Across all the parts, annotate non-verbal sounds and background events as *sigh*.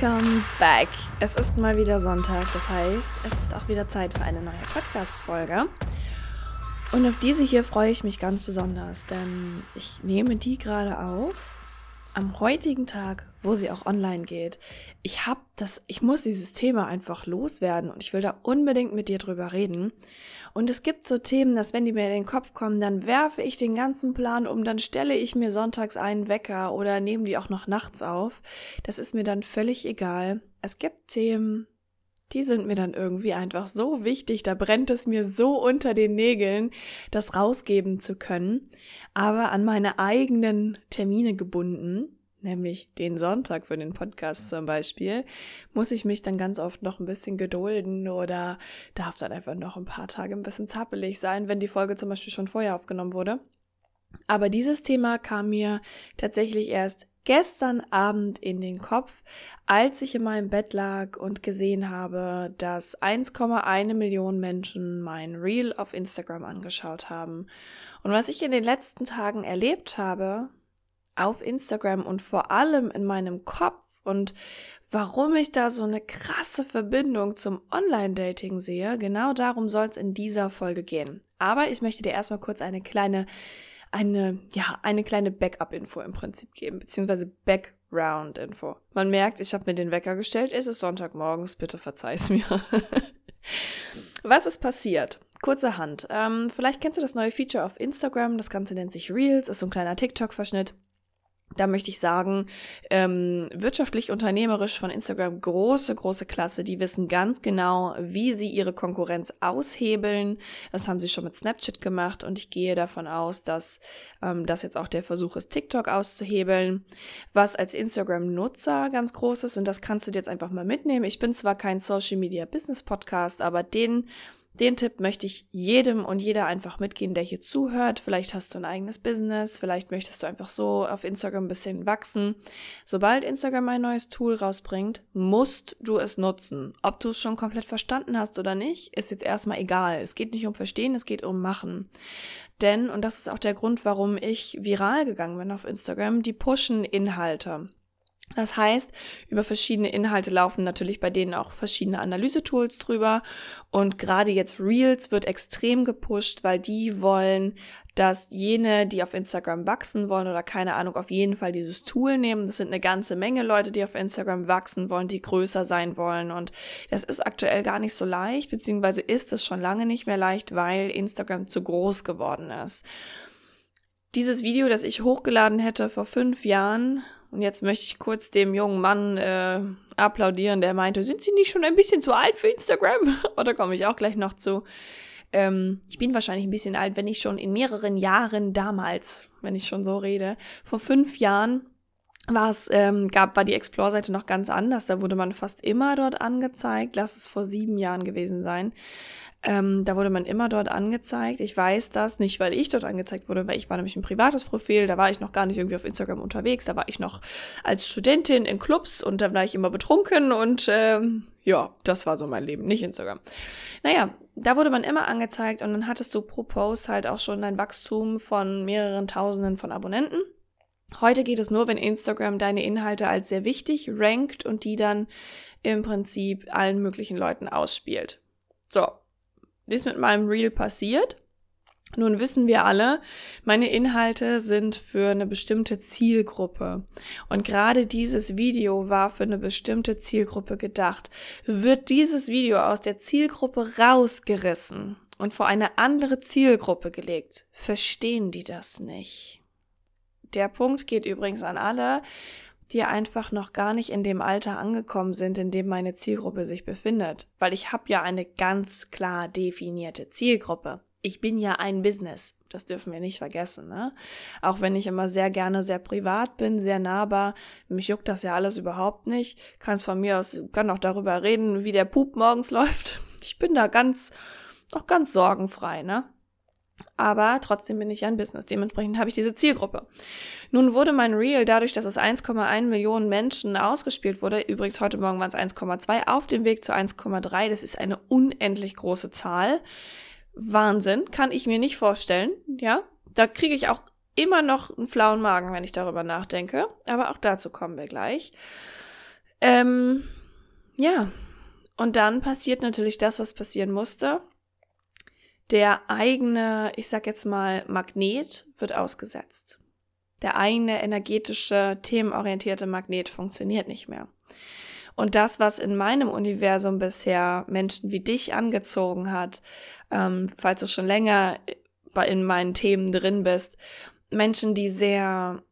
Welcome back. Es ist mal wieder Sonntag, das heißt, es ist auch wieder Zeit für eine neue Podcast-Folge. Und auf diese hier freue ich mich ganz besonders, denn ich nehme die gerade auf am heutigen Tag, wo sie auch online geht. Ich habe das, ich muss dieses Thema einfach loswerden und ich will da unbedingt mit dir drüber reden. Und es gibt so Themen, dass wenn die mir in den Kopf kommen, dann werfe ich den ganzen Plan um, dann stelle ich mir sonntags einen Wecker oder nehme die auch noch nachts auf. Das ist mir dann völlig egal. Es gibt Themen, die sind mir dann irgendwie einfach so wichtig, da brennt es mir so unter den Nägeln, das rausgeben zu können, aber an meine eigenen Termine gebunden, nämlich den Sonntag für den Podcast zum Beispiel, muss ich mich dann ganz oft noch ein bisschen gedulden oder darf dann einfach noch ein paar Tage ein bisschen zappelig sein, wenn die Folge zum Beispiel schon vorher aufgenommen wurde. Aber dieses Thema kam mir tatsächlich erst gestern Abend in den Kopf, als ich in meinem Bett lag und gesehen habe, dass 1,1 Millionen Menschen mein Reel auf Instagram angeschaut haben. Und was ich in den letzten Tagen erlebt habe, auf Instagram und vor allem in meinem Kopf und warum ich da so eine krasse Verbindung zum Online-Dating sehe, genau darum soll es in dieser Folge gehen. Aber ich möchte dir erstmal kurz eine kleine, eine, ja, eine kleine Backup-Info im Prinzip geben, beziehungsweise Background-Info. Man merkt, ich habe mir den Wecker gestellt, es ist Sonntagmorgens, bitte verzeih's mir. *laughs* Was ist passiert? Kurzerhand. Ähm, vielleicht kennst du das neue Feature auf Instagram, das Ganze nennt sich Reels, ist so ein kleiner TikTok-Verschnitt. Da möchte ich sagen, ähm, wirtschaftlich, unternehmerisch von Instagram große, große Klasse. Die wissen ganz genau, wie sie ihre Konkurrenz aushebeln. Das haben sie schon mit Snapchat gemacht und ich gehe davon aus, dass ähm, das jetzt auch der Versuch ist, TikTok auszuhebeln. Was als Instagram-Nutzer ganz groß ist und das kannst du dir jetzt einfach mal mitnehmen. Ich bin zwar kein Social Media Business Podcast, aber den den Tipp möchte ich jedem und jeder einfach mitgehen, der hier zuhört. Vielleicht hast du ein eigenes Business, vielleicht möchtest du einfach so auf Instagram ein bisschen wachsen. Sobald Instagram ein neues Tool rausbringt, musst du es nutzen. Ob du es schon komplett verstanden hast oder nicht, ist jetzt erstmal egal. Es geht nicht um Verstehen, es geht um Machen. Denn, und das ist auch der Grund, warum ich viral gegangen bin auf Instagram, die pushen Inhalte. Das heißt, über verschiedene Inhalte laufen natürlich bei denen auch verschiedene Analysetools drüber. Und gerade jetzt Reels wird extrem gepusht, weil die wollen, dass jene, die auf Instagram wachsen wollen oder keine Ahnung, auf jeden Fall dieses Tool nehmen. Das sind eine ganze Menge Leute, die auf Instagram wachsen wollen, die größer sein wollen. Und das ist aktuell gar nicht so leicht, beziehungsweise ist es schon lange nicht mehr leicht, weil Instagram zu groß geworden ist. Dieses Video, das ich hochgeladen hätte vor fünf Jahren, und jetzt möchte ich kurz dem jungen Mann äh, applaudieren, der meinte, sind Sie nicht schon ein bisschen zu alt für Instagram? *laughs* Oder komme ich auch gleich noch zu. Ähm, ich bin wahrscheinlich ein bisschen alt, wenn ich schon in mehreren Jahren damals, wenn ich schon so rede, vor fünf Jahren war es, ähm, gab, war die Explore-Seite noch ganz anders. Da wurde man fast immer dort angezeigt. Lass es vor sieben Jahren gewesen sein. Ähm, da wurde man immer dort angezeigt. Ich weiß das nicht, weil ich dort angezeigt wurde, weil ich war nämlich ein privates Profil. Da war ich noch gar nicht irgendwie auf Instagram unterwegs. Da war ich noch als Studentin in Clubs und da war ich immer betrunken und ähm, ja, das war so mein Leben, nicht Instagram. Naja, da wurde man immer angezeigt und dann hattest du pro Post halt auch schon ein Wachstum von mehreren Tausenden von Abonnenten. Heute geht es nur, wenn Instagram deine Inhalte als sehr wichtig rankt und die dann im Prinzip allen möglichen Leuten ausspielt. So, ist mit meinem Reel passiert. Nun wissen wir alle, meine Inhalte sind für eine bestimmte Zielgruppe. Und gerade dieses Video war für eine bestimmte Zielgruppe gedacht. Wird dieses Video aus der Zielgruppe rausgerissen und vor eine andere Zielgruppe gelegt, verstehen die das nicht. Der Punkt geht übrigens an alle, die einfach noch gar nicht in dem Alter angekommen sind, in dem meine Zielgruppe sich befindet. Weil ich habe ja eine ganz klar definierte Zielgruppe. Ich bin ja ein Business. Das dürfen wir nicht vergessen. Ne? Auch wenn ich immer sehr gerne sehr privat bin, sehr nahbar, mich juckt das ja alles überhaupt nicht. Kann es von mir aus, kann auch darüber reden, wie der Pup morgens *laughs* läuft. Ich bin da ganz, auch ganz sorgenfrei, ne? Aber trotzdem bin ich ja ein Business. Dementsprechend habe ich diese Zielgruppe. Nun wurde mein Reel dadurch, dass es 1,1 Millionen Menschen ausgespielt wurde, übrigens heute Morgen waren es 1,2, auf dem Weg zu 1,3. Das ist eine unendlich große Zahl. Wahnsinn, kann ich mir nicht vorstellen. Ja, da kriege ich auch immer noch einen flauen Magen, wenn ich darüber nachdenke. Aber auch dazu kommen wir gleich. Ähm, ja, und dann passiert natürlich das, was passieren musste der eigene, ich sag jetzt mal, Magnet wird ausgesetzt. Der eigene energetische, themenorientierte Magnet funktioniert nicht mehr. Und das, was in meinem Universum bisher Menschen wie dich angezogen hat, ähm, falls du schon länger in meinen Themen drin bist, Menschen, die sehr,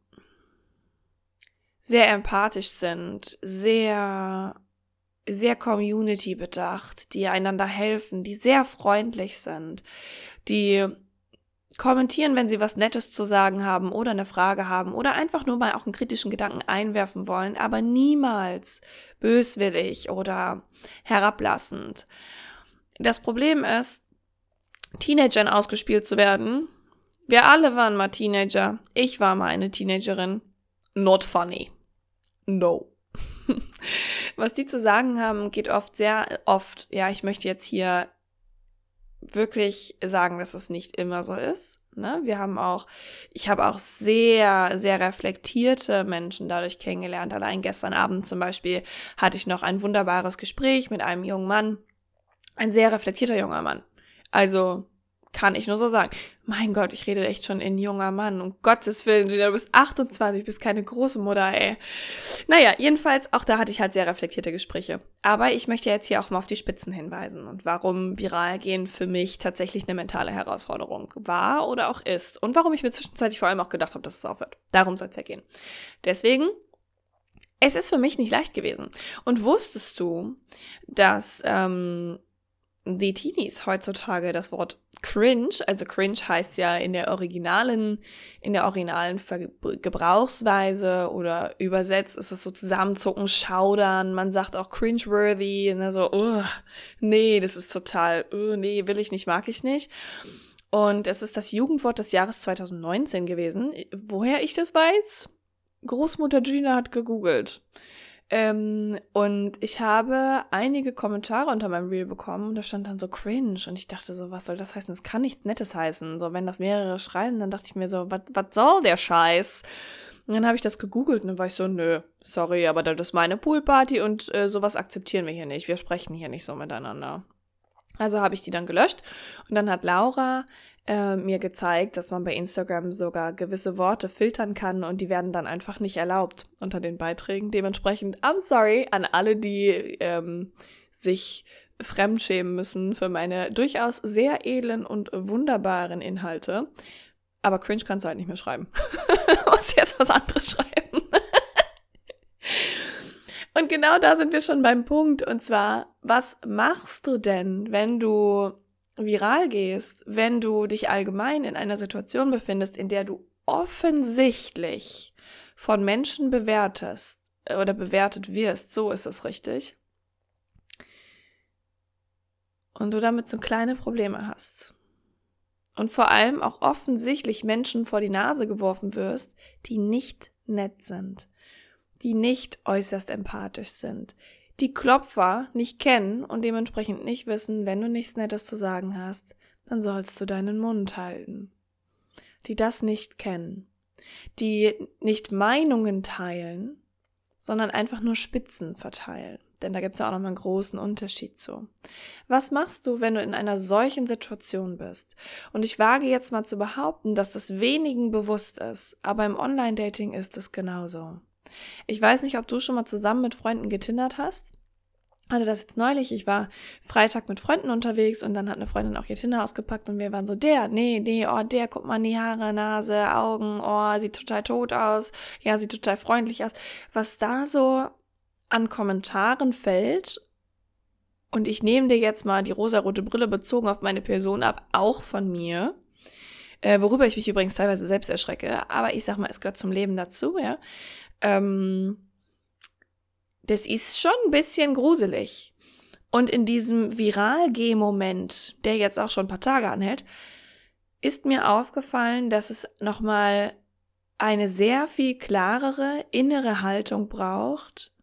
sehr empathisch sind, sehr sehr community bedacht, die einander helfen, die sehr freundlich sind, die kommentieren, wenn sie was Nettes zu sagen haben oder eine Frage haben oder einfach nur mal auch einen kritischen Gedanken einwerfen wollen, aber niemals böswillig oder herablassend. Das Problem ist, Teenagern ausgespielt zu werden. Wir alle waren mal Teenager. Ich war mal eine Teenagerin. Not funny. No. *laughs* Was die zu sagen haben, geht oft sehr oft. Ja, ich möchte jetzt hier wirklich sagen, dass es nicht immer so ist. Ne? Wir haben auch, ich habe auch sehr, sehr reflektierte Menschen dadurch kennengelernt. Allein gestern Abend zum Beispiel hatte ich noch ein wunderbares Gespräch mit einem jungen Mann. Ein sehr reflektierter junger Mann. Also kann ich nur so sagen. Mein Gott, ich rede echt schon in junger Mann. Um Gottes Willen, du bist 28, bist keine große Mutter, ey. Naja, jedenfalls, auch da hatte ich halt sehr reflektierte Gespräche. Aber ich möchte jetzt hier auch mal auf die Spitzen hinweisen und warum viral gehen für mich tatsächlich eine mentale Herausforderung war oder auch ist. Und warum ich mir zwischenzeitlich vor allem auch gedacht habe, dass es aufhört. Darum soll es ja gehen. Deswegen es ist für mich nicht leicht gewesen. Und wusstest du, dass ähm, die Teenies heutzutage das Wort cringe, also cringe heißt ja in der originalen, in der originalen Ver Gebrauchsweise oder übersetzt ist es so zusammenzucken, schaudern, man sagt auch cringeworthy, ne, so, uh, nee, das ist total, uh, nee, will ich nicht, mag ich nicht. Und es ist das Jugendwort des Jahres 2019 gewesen. Woher ich das weiß? Großmutter Gina hat gegoogelt. Ähm, und ich habe einige Kommentare unter meinem Reel bekommen und da stand dann so cringe und ich dachte so, was soll das heißen? Das kann nichts Nettes heißen. So, wenn das mehrere schreiben, dann dachte ich mir so, was soll der Scheiß? Und dann habe ich das gegoogelt und dann war ich so, nö, sorry, aber das ist meine Poolparty und äh, sowas akzeptieren wir hier nicht. Wir sprechen hier nicht so miteinander. Also habe ich die dann gelöscht und dann hat Laura äh, mir gezeigt, dass man bei Instagram sogar gewisse Worte filtern kann und die werden dann einfach nicht erlaubt unter den Beiträgen. Dementsprechend, I'm sorry an alle, die ähm, sich fremdschämen müssen für meine durchaus sehr edlen und wunderbaren Inhalte. Aber cringe kannst du halt nicht mehr schreiben. *laughs* Muss jetzt was anderes schreiben. und genau da sind wir schon beim Punkt. Und zwar, was machst du denn, wenn du viral gehst, wenn du dich allgemein in einer Situation befindest, in der du offensichtlich von Menschen bewertest äh, oder bewertet wirst, so ist es richtig, und du damit so kleine Probleme hast. Und vor allem auch offensichtlich Menschen vor die Nase geworfen wirst, die nicht nett sind, die nicht äußerst empathisch sind, die Klopfer nicht kennen und dementsprechend nicht wissen, wenn du nichts Nettes zu sagen hast, dann sollst du deinen Mund halten. Die das nicht kennen, die nicht Meinungen teilen, sondern einfach nur Spitzen verteilen. Denn da gibt's ja auch nochmal einen großen Unterschied zu. Was machst du, wenn du in einer solchen Situation bist? Und ich wage jetzt mal zu behaupten, dass das wenigen bewusst ist, aber im Online-Dating ist es genauso. Ich weiß nicht, ob du schon mal zusammen mit Freunden getindert hast. Hatte das jetzt neulich. Ich war Freitag mit Freunden unterwegs und dann hat eine Freundin auch ihr Tinder ausgepackt und wir waren so, der, nee, nee, oh, der, guck mal, die Haare, Nase, Augen, oh, sieht total tot aus. Ja, sieht total freundlich aus. Was da so an Kommentaren fällt und ich nehme dir jetzt mal die rosarote Brille bezogen auf meine Person ab, auch von mir, äh, worüber ich mich übrigens teilweise selbst erschrecke, aber ich sag mal, es gehört zum Leben dazu, ja. Ähm, das ist schon ein bisschen gruselig. Und in diesem Viral-G-Moment, der jetzt auch schon ein paar Tage anhält, ist mir aufgefallen, dass es nochmal eine sehr viel klarere innere Haltung braucht,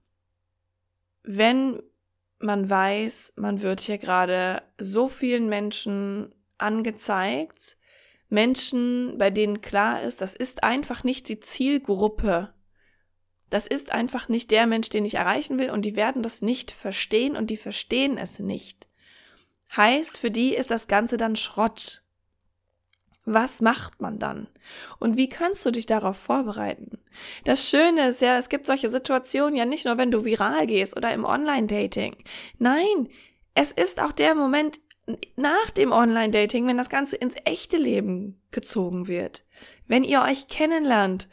wenn man weiß, man wird hier gerade so vielen Menschen angezeigt, Menschen, bei denen klar ist, das ist einfach nicht die Zielgruppe. Das ist einfach nicht der Mensch, den ich erreichen will und die werden das nicht verstehen und die verstehen es nicht. Heißt, für die ist das Ganze dann Schrott. Was macht man dann? Und wie kannst du dich darauf vorbereiten? Das Schöne ist ja, es gibt solche Situationen ja nicht nur, wenn du viral gehst oder im Online-Dating. Nein, es ist auch der Moment nach dem Online-Dating, wenn das Ganze ins echte Leben gezogen wird. Wenn ihr euch kennenlernt.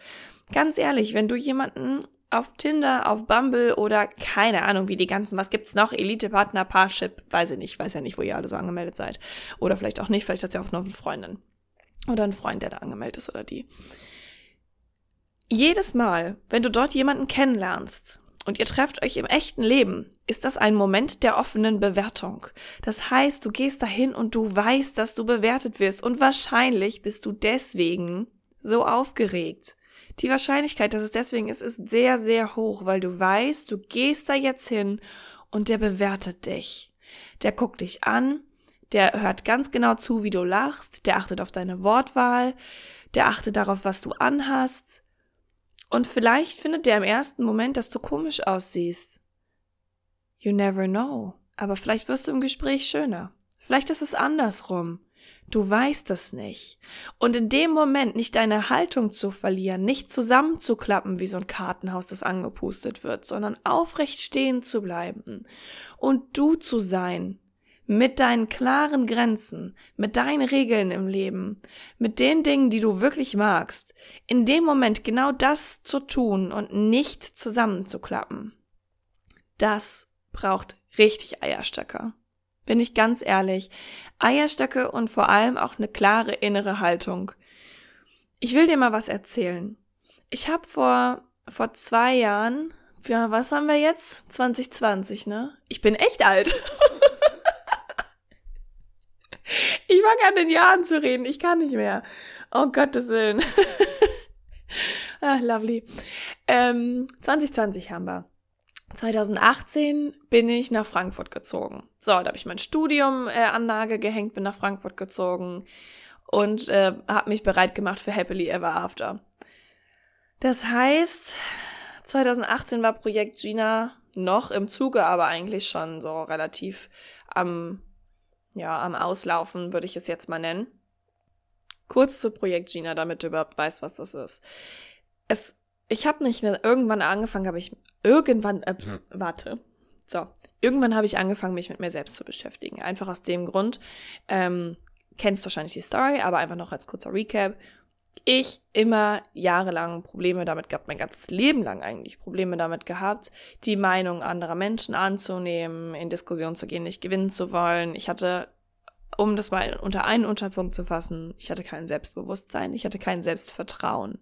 Ganz ehrlich, wenn du jemanden auf Tinder, auf Bumble oder keine Ahnung, wie die ganzen, was gibt's noch? Elite-Partner, Parship, weiß ich nicht, weiß ja nicht, wo ihr alle so angemeldet seid. Oder vielleicht auch nicht, vielleicht hast du ja auch noch eine Freundin. Oder ein Freund, der da angemeldet ist oder die. Jedes Mal, wenn du dort jemanden kennenlernst und ihr trefft euch im echten Leben, ist das ein Moment der offenen Bewertung. Das heißt, du gehst dahin und du weißt, dass du bewertet wirst und wahrscheinlich bist du deswegen so aufgeregt. Die Wahrscheinlichkeit, dass es deswegen ist, ist sehr, sehr hoch, weil du weißt, du gehst da jetzt hin und der bewertet dich. Der guckt dich an, der hört ganz genau zu, wie du lachst, der achtet auf deine Wortwahl, der achtet darauf, was du anhast. Und vielleicht findet der im ersten Moment, dass du komisch aussiehst. You never know. Aber vielleicht wirst du im Gespräch schöner. Vielleicht ist es andersrum. Du weißt es nicht. Und in dem Moment nicht deine Haltung zu verlieren, nicht zusammenzuklappen wie so ein Kartenhaus, das angepustet wird, sondern aufrecht stehen zu bleiben und du zu sein, mit deinen klaren Grenzen, mit deinen Regeln im Leben, mit den Dingen, die du wirklich magst, in dem Moment genau das zu tun und nicht zusammenzuklappen, das braucht richtig Eierstöcke. Bin ich ganz ehrlich. Eierstöcke und vor allem auch eine klare innere Haltung. Ich will dir mal was erzählen. Ich habe vor, vor zwei Jahren, ja, was haben wir jetzt? 2020, ne? Ich bin echt alt. *laughs* Ich fange an den Jahren zu reden. Ich kann nicht mehr. Oh Gottes Willen. *laughs* ah, lovely. Ähm, 2020 haben wir. 2018 bin ich nach Frankfurt gezogen. So, da habe ich mein Studium äh, an Nagel gehängt, bin nach Frankfurt gezogen und äh, habe mich bereit gemacht für Happily Ever After. Das heißt, 2018 war Projekt Gina noch im Zuge, aber eigentlich schon so relativ am ja, am Auslaufen, würde ich es jetzt mal nennen. Kurz zu Projekt Gina, damit du überhaupt weißt, was das ist. Es, ich habe nicht irgendwann angefangen, habe ich irgendwann, äh, warte, so, irgendwann habe ich angefangen, mich mit mir selbst zu beschäftigen. Einfach aus dem Grund, ähm, kennst wahrscheinlich die Story, aber einfach noch als kurzer Recap ich immer jahrelang Probleme damit gehabt, mein ganzes Leben lang eigentlich Probleme damit gehabt, die Meinung anderer Menschen anzunehmen, in Diskussion zu gehen, nicht gewinnen zu wollen. Ich hatte, um das mal unter einen Unterpunkt zu fassen, ich hatte kein Selbstbewusstsein, ich hatte kein Selbstvertrauen.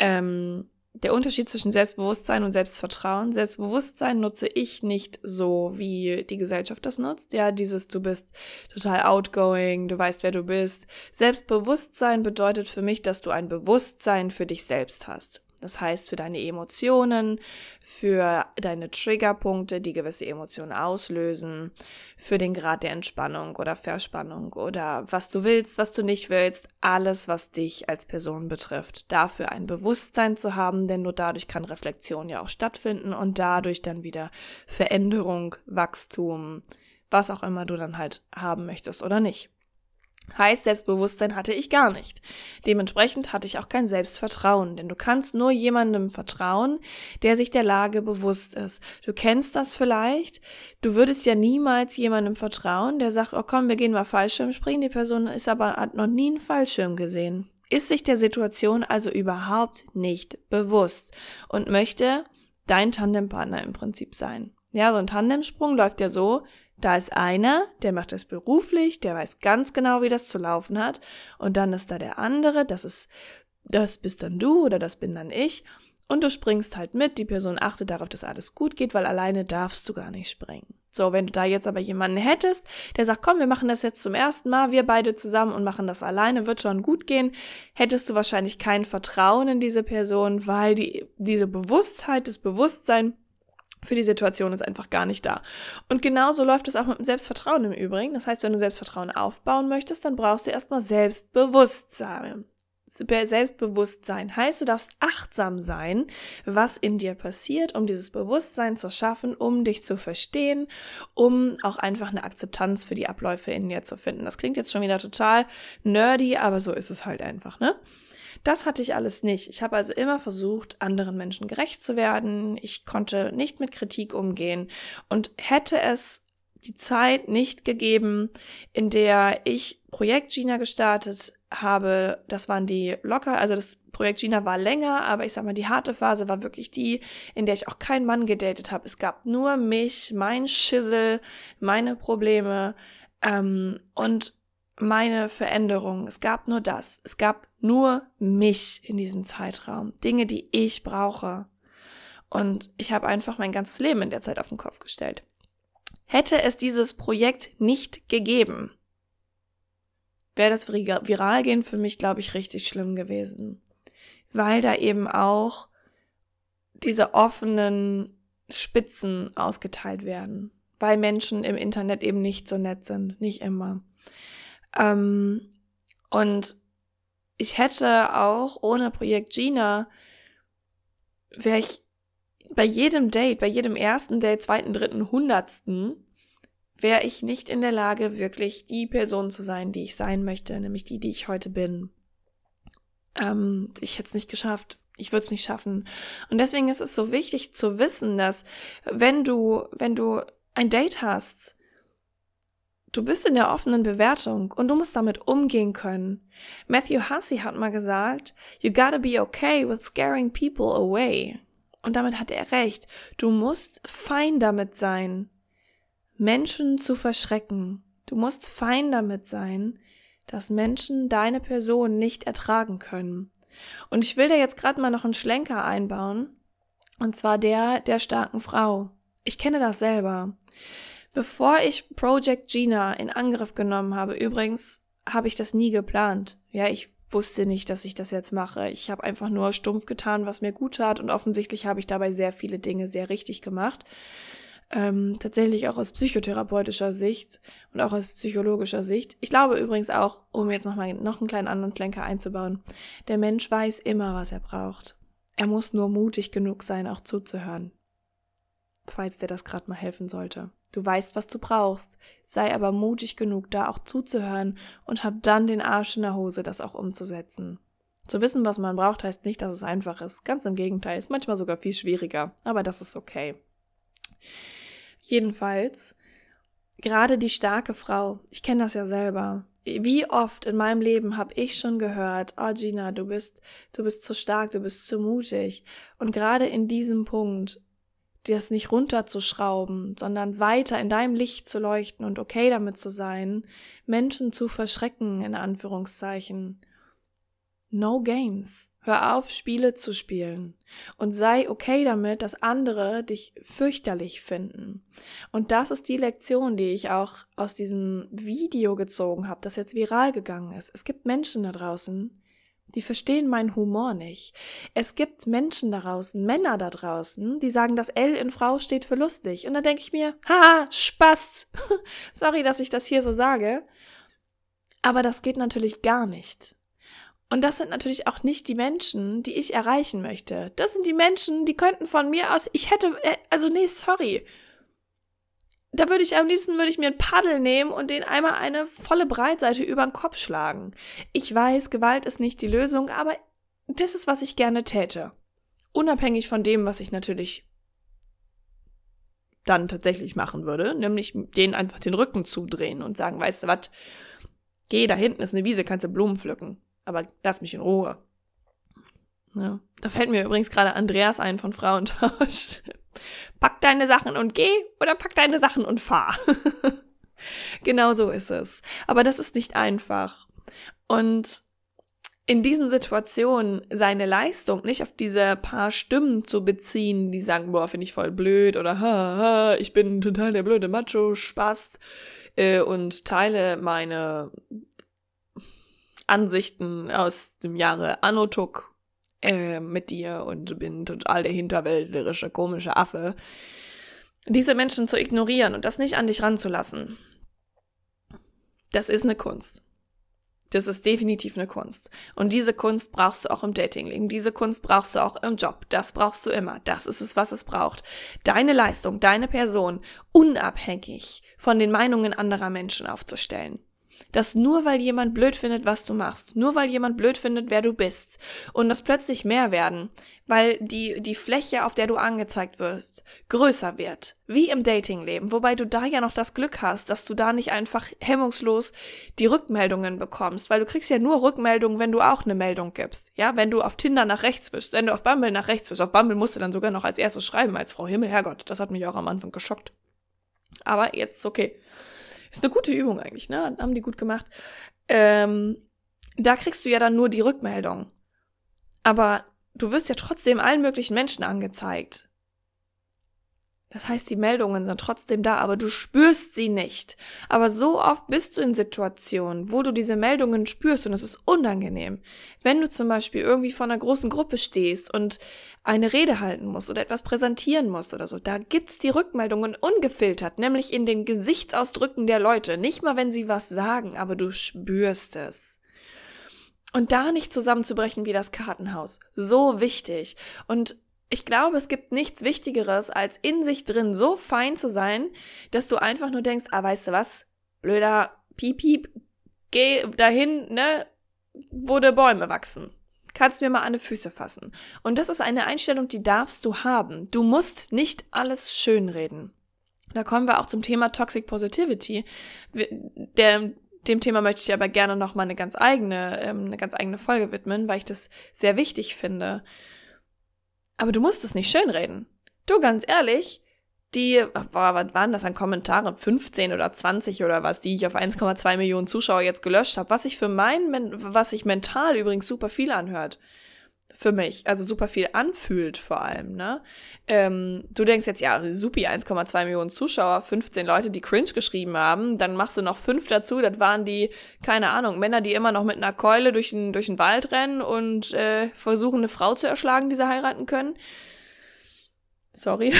Ähm, der Unterschied zwischen Selbstbewusstsein und Selbstvertrauen. Selbstbewusstsein nutze ich nicht so, wie die Gesellschaft das nutzt. Ja, dieses, du bist total outgoing, du weißt, wer du bist. Selbstbewusstsein bedeutet für mich, dass du ein Bewusstsein für dich selbst hast. Das heißt, für deine Emotionen, für deine Triggerpunkte, die gewisse Emotionen auslösen, für den Grad der Entspannung oder Verspannung oder was du willst, was du nicht willst, alles, was dich als Person betrifft. Dafür ein Bewusstsein zu haben, denn nur dadurch kann Reflexion ja auch stattfinden und dadurch dann wieder Veränderung, Wachstum, was auch immer du dann halt haben möchtest oder nicht. Heißt, Selbstbewusstsein hatte ich gar nicht. Dementsprechend hatte ich auch kein Selbstvertrauen, denn du kannst nur jemandem vertrauen, der sich der Lage bewusst ist. Du kennst das vielleicht, du würdest ja niemals jemandem vertrauen, der sagt, oh komm, wir gehen mal Fallschirm springen, die Person ist aber, hat noch nie einen Fallschirm gesehen, ist sich der Situation also überhaupt nicht bewusst und möchte dein Tandempartner im Prinzip sein. Ja, so ein Tandemsprung läuft ja so, Da ist einer, der macht das beruflich, der weiß ganz genau, wie das zu laufen hat. Und dann ist da der andere, das ist, das bist dann du oder das bin dann ich. Und du springst halt mit, die Person achtet darauf, dass alles gut geht, weil alleine darfst du gar nicht springen. So, wenn du da jetzt aber jemanden hättest, der sagt, komm, wir machen das jetzt zum ersten Mal, wir beide zusammen und machen das alleine, wird schon gut gehen, hättest du wahrscheinlich kein Vertrauen in diese Person, weil die, diese Bewusstheit, das Bewusstsein für die Situation ist einfach gar nicht da. Und genauso läuft es auch mit dem Selbstvertrauen im Übrigen. Das heißt, wenn du Selbstvertrauen aufbauen möchtest, dann brauchst du erstmal Selbstbewusstsein. Selbstbewusstsein heißt, du darfst achtsam sein, was in dir passiert, um dieses Bewusstsein zu schaffen, um dich zu verstehen, um auch einfach eine Akzeptanz für die Abläufe in dir zu finden. Das klingt jetzt schon wieder total nerdy, aber so ist es halt einfach, ne? Das hatte ich alles nicht. Ich habe also immer versucht, anderen Menschen gerecht zu werden. Ich konnte nicht mit Kritik umgehen und hätte es die Zeit nicht gegeben, in der ich Projekt Gina gestartet habe, das waren die locker, also das Projekt Gina war länger, aber ich sag mal, die harte Phase war wirklich die, in der ich auch keinen Mann gedatet habe. Es gab nur mich, mein Schissel, meine Probleme ähm, und meine Veränderung. Es gab nur das. Es gab nur mich in diesem Zeitraum. Dinge, die ich brauche. Und ich habe einfach mein ganzes Leben in der Zeit auf den Kopf gestellt. Hätte es dieses Projekt nicht gegeben, wäre das viral gehen für mich, glaube ich, richtig schlimm gewesen. Weil da eben auch diese offenen Spitzen ausgeteilt werden. Weil Menschen im Internet eben nicht so nett sind. Nicht immer. Ähm, und ich hätte auch ohne Projekt Gina, wäre ich bei jedem Date, bei jedem ersten Date, zweiten, dritten, hundertsten, wäre ich nicht in der Lage, wirklich die Person zu sein, die ich sein möchte, nämlich die, die ich heute bin. Ähm, ich hätte es nicht geschafft. Ich würde es nicht schaffen. Und deswegen ist es so wichtig zu wissen, dass wenn du, wenn du ein Date hast, du bist in der offenen Bewertung und du musst damit umgehen können. Matthew Hussey hat mal gesagt, you gotta be okay with scaring people away. Und damit hat er recht. Du musst fein damit sein, Menschen zu verschrecken. Du musst fein damit sein, dass Menschen deine Person nicht ertragen können. Und ich will da jetzt gerade mal noch einen Schlenker einbauen, und zwar der der starken Frau. Ich kenne das selber. Bevor ich Project Gina in Angriff genommen habe, übrigens habe ich das nie geplant. Ja, ich wusste nicht, dass ich das jetzt mache. Ich habe einfach nur stumpf getan, was mir gut tat und offensichtlich habe ich dabei sehr viele Dinge sehr richtig gemacht ähm, tatsächlich auch aus psychotherapeutischer Sicht und auch aus psychologischer Sicht. Ich glaube übrigens auch, um jetzt nochmal noch einen kleinen anderen Flanker einzubauen, der Mensch weiß immer, was er braucht. Er muss nur mutig genug sein, auch zuzuhören. Falls dir das gerade mal helfen sollte. Du weißt, was du brauchst, sei aber mutig genug, da auch zuzuhören und hab dann den Arsch in der Hose, das auch umzusetzen. Zu wissen, was man braucht, heißt nicht, dass es einfach ist. Ganz im Gegenteil, ist manchmal sogar viel schwieriger, aber das ist okay. Jedenfalls, gerade die starke Frau, ich kenne das ja selber. Wie oft in meinem Leben habe ich schon gehört, oh Gina, du bist, du bist zu stark, du bist zu mutig. Und gerade in diesem Punkt, das nicht runterzuschrauben, sondern weiter in deinem Licht zu leuchten und okay damit zu sein, Menschen zu verschrecken, in Anführungszeichen. No games. Hör auf, Spiele zu spielen und sei okay damit, dass andere dich fürchterlich finden. Und das ist die Lektion, die ich auch aus diesem Video gezogen habe, das jetzt viral gegangen ist. Es gibt Menschen da draußen, die verstehen meinen Humor nicht. Es gibt Menschen da draußen, Männer da draußen, die sagen, dass L in Frau steht für lustig. Und dann denke ich mir, haha, Spaß. *laughs* Sorry, dass ich das hier so sage. Aber das geht natürlich gar nicht. Und das sind natürlich auch nicht die Menschen, die ich erreichen möchte. Das sind die Menschen, die könnten von mir aus, ich hätte, äh, also nee, sorry. Da würde ich am liebsten würde ich mir ein Paddel nehmen und den einmal eine volle Breitseite über den Kopf schlagen. Ich weiß, Gewalt ist nicht die Lösung, aber das ist, was ich gerne täte. Unabhängig von dem, was ich natürlich dann tatsächlich machen würde, nämlich denen einfach den Rücken zudrehen und sagen, weißt du was, geh, da hinten ist eine Wiese, kannst du Blumen pflücken aber lass mich in Ruhe. Ja. Da fällt mir übrigens gerade Andreas ein von Frauentausch. Pack deine Sachen und geh oder pack deine Sachen und fahr. *laughs* genau so ist es. Aber das ist nicht einfach. Und in diesen Situationen seine Leistung nicht auf diese paar Stimmen zu beziehen, die sagen, boah, finde ich voll blöd oder ha, ha, ich bin total der blöde Macho, Spaß äh, und teile meine Ansichten aus dem Jahre Anotuk äh, mit dir und bin total der hinterwäldlerische, komische Affe. Diese Menschen zu ignorieren und das nicht an dich ranzulassen, das ist eine Kunst. Das ist definitiv eine Kunst. Und diese Kunst brauchst du auch im Datingleben. Diese Kunst brauchst du auch im Job. Das brauchst du immer. Das ist es, was es braucht. Deine Leistung, deine Person unabhängig von den Meinungen anderer Menschen aufzustellen dass nur weil jemand blöd findet, was du machst, nur weil jemand blöd findet, wer du bist, und das plötzlich mehr werden, weil die, die Fläche, auf der du angezeigt wirst, größer wird, wie im Datingleben, wobei du da ja noch das Glück hast, dass du da nicht einfach hemmungslos die Rückmeldungen bekommst, weil du kriegst ja nur Rückmeldungen, wenn du auch eine Meldung gibst, ja, wenn du auf Tinder nach rechts wischst, wenn du auf Bumble nach rechts wischst, auf Bumble musst du dann sogar noch als erstes schreiben, als Frau Himmel, Herrgott, das hat mich auch am Anfang geschockt. Aber jetzt okay. Ist eine gute Übung eigentlich, ne? Haben die gut gemacht. Ähm, da kriegst du ja dann nur die Rückmeldung. Aber du wirst ja trotzdem allen möglichen Menschen angezeigt. Das heißt, die Meldungen sind trotzdem da, aber du spürst sie nicht. Aber so oft bist du in Situationen, wo du diese Meldungen spürst und es ist unangenehm. Wenn du zum Beispiel irgendwie vor einer großen Gruppe stehst und eine Rede halten musst oder etwas präsentieren musst oder so, da gibt's die Rückmeldungen ungefiltert, nämlich in den Gesichtsausdrücken der Leute. Nicht mal, wenn sie was sagen, aber du spürst es. Und da nicht zusammenzubrechen wie das Kartenhaus. So wichtig. Und ich glaube, es gibt nichts Wichtigeres, als in sich drin so fein zu sein, dass du einfach nur denkst, ah, weißt du was, blöder Piep, Piep, geh dahin, ne, wo die Bäume wachsen. Kannst mir mal an die Füße fassen. Und das ist eine Einstellung, die darfst du haben. Du musst nicht alles schönreden. Da kommen wir auch zum Thema Toxic Positivity. Der, dem Thema möchte ich aber gerne noch mal eine ganz eigene, ähm, eine ganz eigene Folge widmen, weil ich das sehr wichtig finde. Aber du musst es nicht schönreden. Du, ganz ehrlich, die, was waren das an Kommentare? 15 oder 20 oder was, die ich auf 1,2 Millionen Zuschauer jetzt gelöscht habe, was sich für mein, was sich mental übrigens super viel anhört für mich, also super viel anfühlt vor allem, ne? Ähm, du denkst jetzt, ja, supi, 1,2 Millionen Zuschauer, 15 Leute, die cringe geschrieben haben, dann machst du noch fünf dazu, das waren die, keine Ahnung, Männer, die immer noch mit einer Keule durch den, durch den Wald rennen und äh, versuchen, eine Frau zu erschlagen, die sie heiraten können. Sorry.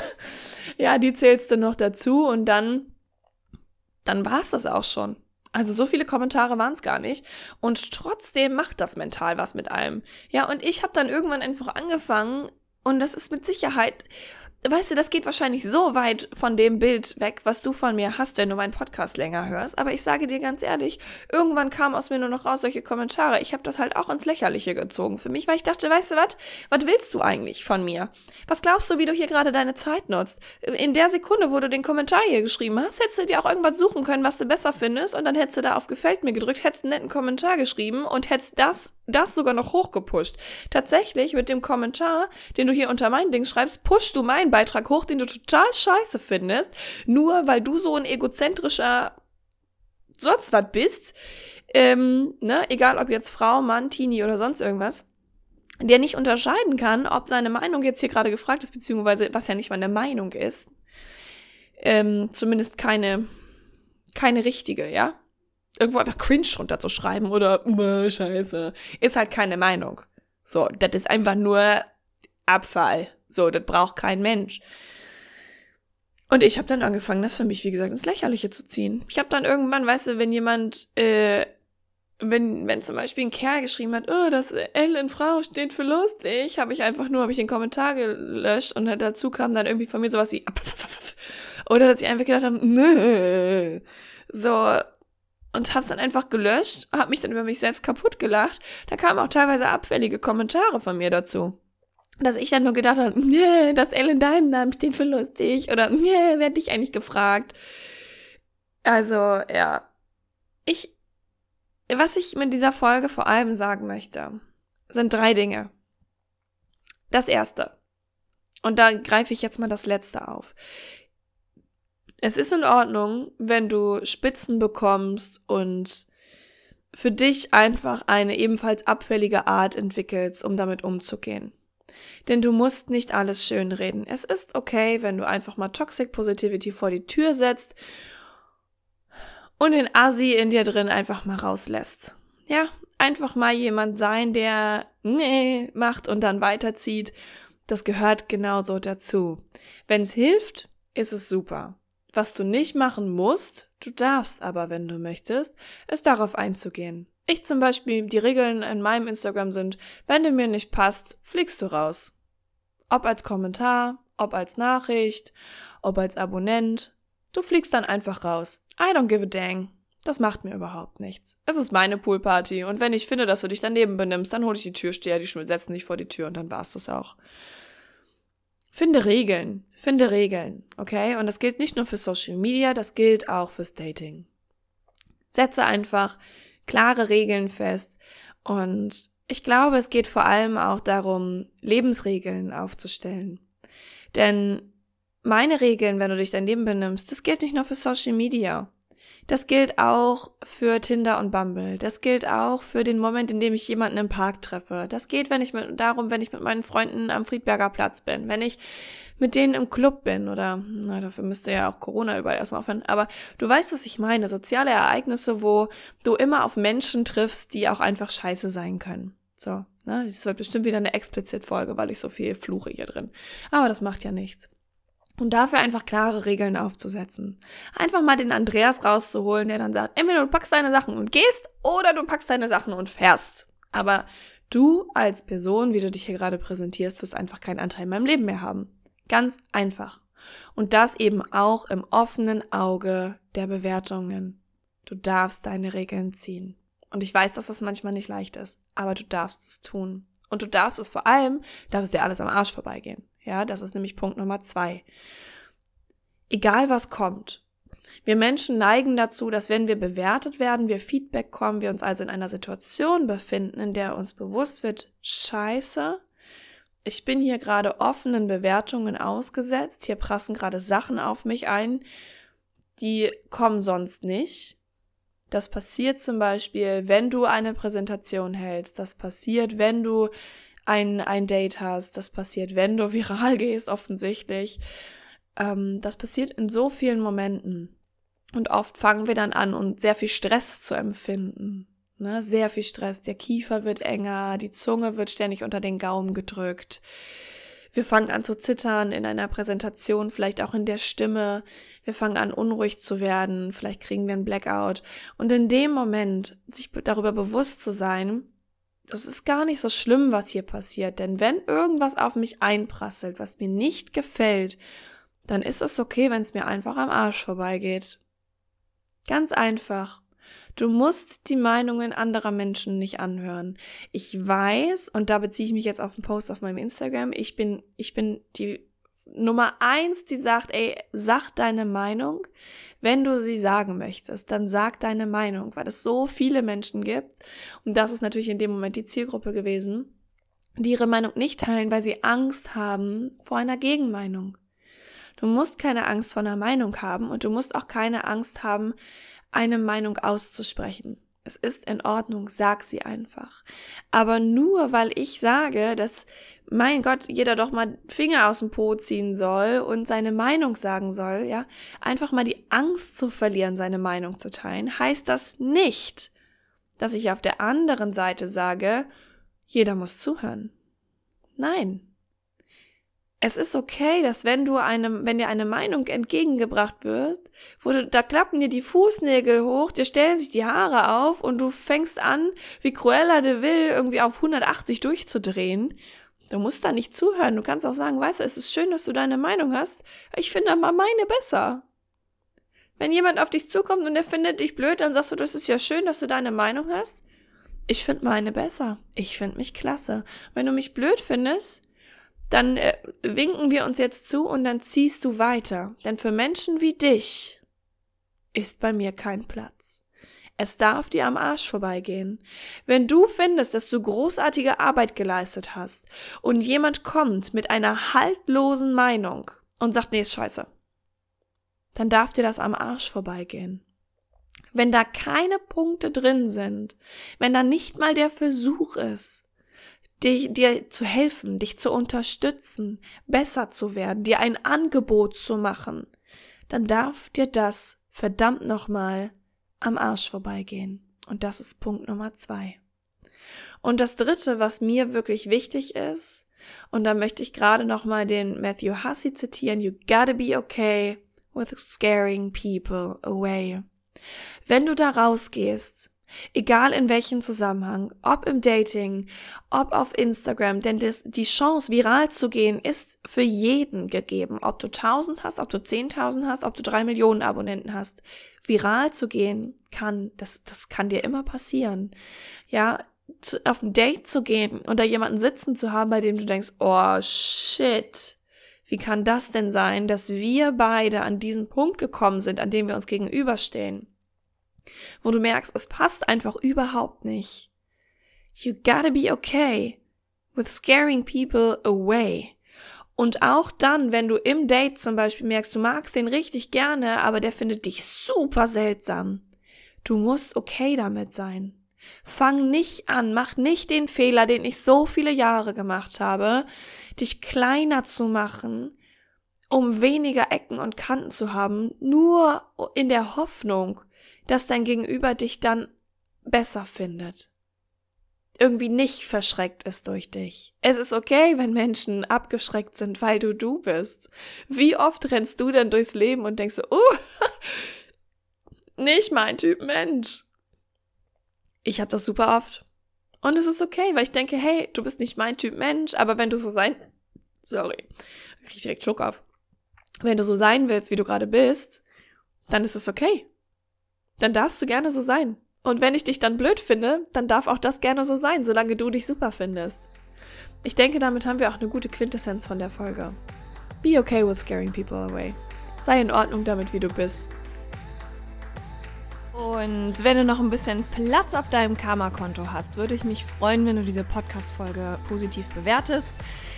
*laughs* ja, die zählst du noch dazu und dann, dann war's das auch schon. Also so viele Kommentare waren es gar nicht. Und trotzdem macht das mental was mit einem. Ja, und ich habe dann irgendwann einfach angefangen, und das ist mit Sicherheit weißt du, das geht wahrscheinlich so weit von dem Bild weg, was du von mir hast, wenn du meinen Podcast länger hörst. Aber ich sage dir ganz ehrlich, irgendwann kam aus mir nur noch raus solche Kommentare. Ich habe das halt auch ins Lächerliche gezogen für mich, weil ich dachte, weißt du was, was willst du eigentlich von mir? Was glaubst du, wie du hier gerade deine Zeit nutzt? In der Sekunde, wo du den Kommentar hier geschrieben hast, hättest du dir auch irgendwas suchen können, was du besser findest, und dann hättest du da auf Gefällt mir gedrückt, hättest einen netten Kommentar geschrieben und hättest das, das sogar noch hochgepusht. Tatsächlich mit dem Kommentar, den du hier unter mein Ding schreibst, pushst du mein einen Beitrag hoch, den du total scheiße findest, nur weil du so ein egozentrischer sonst was bist, ähm, ne, egal ob jetzt Frau, Mann, Teenie oder sonst irgendwas, der nicht unterscheiden kann, ob seine Meinung jetzt hier gerade gefragt ist, beziehungsweise was ja nicht mal eine Meinung ist, ähm, zumindest keine, keine richtige, ja. Irgendwo einfach cringe drunter zu schreiben oder scheiße, ist halt keine Meinung. So, das ist einfach nur Abfall. So, das braucht kein Mensch. Und ich habe dann angefangen, das für mich, wie gesagt, ins Lächerliche zu ziehen. Ich habe dann irgendwann, weißt du, wenn jemand, äh, wenn, wenn zum Beispiel ein Kerl geschrieben hat, oh, das L in Frau steht für lustig, habe ich einfach nur, habe ich den Kommentar gelöscht und dazu kam dann irgendwie von mir sowas wie, *laughs* oder dass ich einfach gedacht habe, nö. *laughs* So, und hab's dann einfach gelöscht, hab mich dann über mich selbst kaputt gelacht. Da kamen auch teilweise abfällige Kommentare von mir dazu dass ich dann nur gedacht habe, *laughs* nee, das L in deinem Namen steht für lustig oder *laughs* nee, werde ich eigentlich gefragt. Also, ja. Ich, was ich mit dieser Folge vor allem sagen möchte, sind drei Dinge. Das erste. Und da greife ich jetzt mal das letzte auf. Es ist in Ordnung, wenn du Spitzen bekommst und für dich einfach eine ebenfalls abfällige Art entwickelst, um damit umzugehen. Denn du musst nicht alles schönreden. Es ist okay, wenn du einfach mal Toxic Positivity vor die Tür setzt und den Assi in dir drin einfach mal rauslässt. Ja, einfach mal jemand sein, der nee macht und dann weiterzieht. Das gehört genauso dazu. Wenn es hilft, ist es super. Was du nicht machen musst, du darfst aber, wenn du möchtest, ist darauf einzugehen. Ich zum Beispiel, die Regeln in meinem Instagram sind, wenn du mir nicht passt, fliegst du raus. Ob als Kommentar, ob als Nachricht, ob als Abonnent. Du fliegst dann einfach raus. I don't give a dang. Das macht mir überhaupt nichts. Es ist meine Poolparty und wenn ich finde, dass du dich daneben benimmst, dann hole ich die Türsteher, die setzen dich vor die Tür und dann war's das auch. Finde Regeln. Finde Regeln. Okay? Und das gilt nicht nur für Social Media, das gilt auch fürs Dating. Setze einfach klare Regeln fest und ich glaube, es geht vor allem auch darum, Lebensregeln aufzustellen. Denn meine Regeln, wenn du dich dein Leben benimmst, das gilt nicht nur für Social Media. Das gilt auch für Tinder und Bumble. Das gilt auch für den Moment, in dem ich jemanden im Park treffe. Das geht, wenn ich mit, darum, wenn ich mit meinen Freunden am Friedberger Platz bin, wenn ich mit denen im Club bin oder, na, dafür müsste ja auch Corona überall erstmal aufhören. Aber du weißt, was ich meine. Soziale Ereignisse, wo du immer auf Menschen triffst, die auch einfach scheiße sein können. So, ne? Das wird bestimmt wieder eine Explizit-Folge, weil ich so viel fluche hier drin. Aber das macht ja nichts. Und dafür einfach klare Regeln aufzusetzen. Einfach mal den Andreas rauszuholen, der dann sagt, entweder du packst deine Sachen und gehst oder du packst deine Sachen und fährst. Aber du als Person, wie du dich hier gerade präsentierst, wirst einfach keinen Anteil in meinem Leben mehr haben. Ganz einfach. Und das eben auch im offenen Auge der Bewertungen. Du darfst deine Regeln ziehen. Und ich weiß, dass das manchmal nicht leicht ist, aber du darfst es tun. Und du darfst es vor allem, darf es dir alles am Arsch vorbeigehen. Ja, das ist nämlich Punkt Nummer zwei. Egal was kommt. Wir Menschen neigen dazu, dass wenn wir bewertet werden, wir Feedback kommen, wir uns also in einer Situation befinden, in der uns bewusst wird, scheiße, ich bin hier gerade offenen Bewertungen ausgesetzt, hier prassen gerade Sachen auf mich ein, die kommen sonst nicht. Das passiert zum Beispiel, wenn du eine Präsentation hältst, das passiert, wenn du ein, ein Date hast. Das passiert, wenn du viral *laughs* gehst, offensichtlich. Ähm, das passiert in so vielen Momenten. Und oft fangen wir dann an, und sehr viel Stress zu empfinden. Ne? Sehr viel Stress. Der Kiefer wird enger, die Zunge wird ständig unter den Gaumen gedrückt. Wir fangen an zu zittern in einer Präsentation, vielleicht auch in der Stimme. Wir fangen an unruhig zu werden, vielleicht kriegen wir einen Blackout. Und in dem Moment, sich darüber bewusst zu sein, das ist gar nicht so schlimm, was hier passiert, denn wenn irgendwas auf mich einprasselt, was mir nicht gefällt, dann ist es okay, wenn es mir einfach am Arsch vorbeigeht. Ganz einfach. Du musst die Meinungen anderer Menschen nicht anhören. Ich weiß, und da beziehe ich mich jetzt auf den Post auf meinem Instagram, ich bin, ich bin die Nummer eins, die sagt, ey, sag deine Meinung. Wenn du sie sagen möchtest, dann sag deine Meinung, weil es so viele Menschen gibt. Und das ist natürlich in dem Moment die Zielgruppe gewesen, die ihre Meinung nicht teilen, weil sie Angst haben vor einer Gegenmeinung. Du musst keine Angst vor einer Meinung haben und du musst auch keine Angst haben, eine Meinung auszusprechen. Es ist in Ordnung, sag sie einfach. Aber nur weil ich sage, dass mein Gott, jeder doch mal Finger aus dem Po ziehen soll und seine Meinung sagen soll, ja, einfach mal die Angst zu verlieren, seine Meinung zu teilen, heißt das nicht, dass ich auf der anderen Seite sage, jeder muss zuhören. Nein. Es ist okay, dass wenn du eine, wenn dir eine Meinung entgegengebracht wird, wo du, da klappen dir die Fußnägel hoch, dir stellen sich die Haare auf und du fängst an, wie Cruella de Vil irgendwie auf 180 durchzudrehen, Du musst da nicht zuhören. Du kannst auch sagen, weißt du, es ist schön, dass du deine Meinung hast. Ich finde aber meine besser. Wenn jemand auf dich zukommt und er findet dich blöd, dann sagst du, das ist ja schön, dass du deine Meinung hast. Ich finde meine besser. Ich finde mich klasse. Wenn du mich blöd findest, dann äh, winken wir uns jetzt zu und dann ziehst du weiter. Denn für Menschen wie dich ist bei mir kein Platz. Es darf dir am Arsch vorbeigehen. Wenn du findest, dass du großartige Arbeit geleistet hast und jemand kommt mit einer haltlosen Meinung und sagt, nee, ist scheiße, dann darf dir das am Arsch vorbeigehen. Wenn da keine Punkte drin sind, wenn da nicht mal der Versuch ist, dir, dir zu helfen, dich zu unterstützen, besser zu werden, dir ein Angebot zu machen, dann darf dir das verdammt nochmal am Arsch vorbeigehen. Und das ist Punkt Nummer zwei. Und das dritte, was mir wirklich wichtig ist, und da möchte ich gerade nochmal den Matthew Hussey zitieren, you gotta be okay with scaring people away. Wenn du da rausgehst Egal in welchem Zusammenhang, ob im Dating, ob auf Instagram, denn das, die Chance, viral zu gehen, ist für jeden gegeben. Ob du 1000 hast, ob du 10.000 hast, ob du drei Millionen Abonnenten hast. Viral zu gehen kann, das, das kann dir immer passieren. Ja, zu, auf ein Date zu gehen und da jemanden sitzen zu haben, bei dem du denkst, oh shit. Wie kann das denn sein, dass wir beide an diesen Punkt gekommen sind, an dem wir uns gegenüberstehen? Wo du merkst, es passt einfach überhaupt nicht. You gotta be okay with scaring people away. Und auch dann, wenn du im Date zum Beispiel merkst, du magst den richtig gerne, aber der findet dich super seltsam. Du musst okay damit sein. Fang nicht an, mach nicht den Fehler, den ich so viele Jahre gemacht habe, dich kleiner zu machen, um weniger Ecken und Kanten zu haben, nur in der Hoffnung, dass dein Gegenüber dich dann besser findet. Irgendwie nicht verschreckt ist durch dich. Es ist okay, wenn Menschen abgeschreckt sind, weil du du bist. Wie oft rennst du denn durchs Leben und denkst so, uh, *laughs* nicht mein Typ Mensch. Ich habe das super oft. Und es ist okay, weil ich denke, hey, du bist nicht mein Typ Mensch, aber wenn du so sein, sorry, ich direkt Schluck auf. Wenn du so sein willst, wie du gerade bist, dann ist es okay dann darfst du gerne so sein. Und wenn ich dich dann blöd finde, dann darf auch das gerne so sein, solange du dich super findest. Ich denke, damit haben wir auch eine gute Quintessenz von der Folge. Be okay with scaring people away. Sei in Ordnung damit, wie du bist. Und wenn du noch ein bisschen Platz auf deinem Karma-Konto hast, würde ich mich freuen, wenn du diese Podcast-Folge positiv bewertest.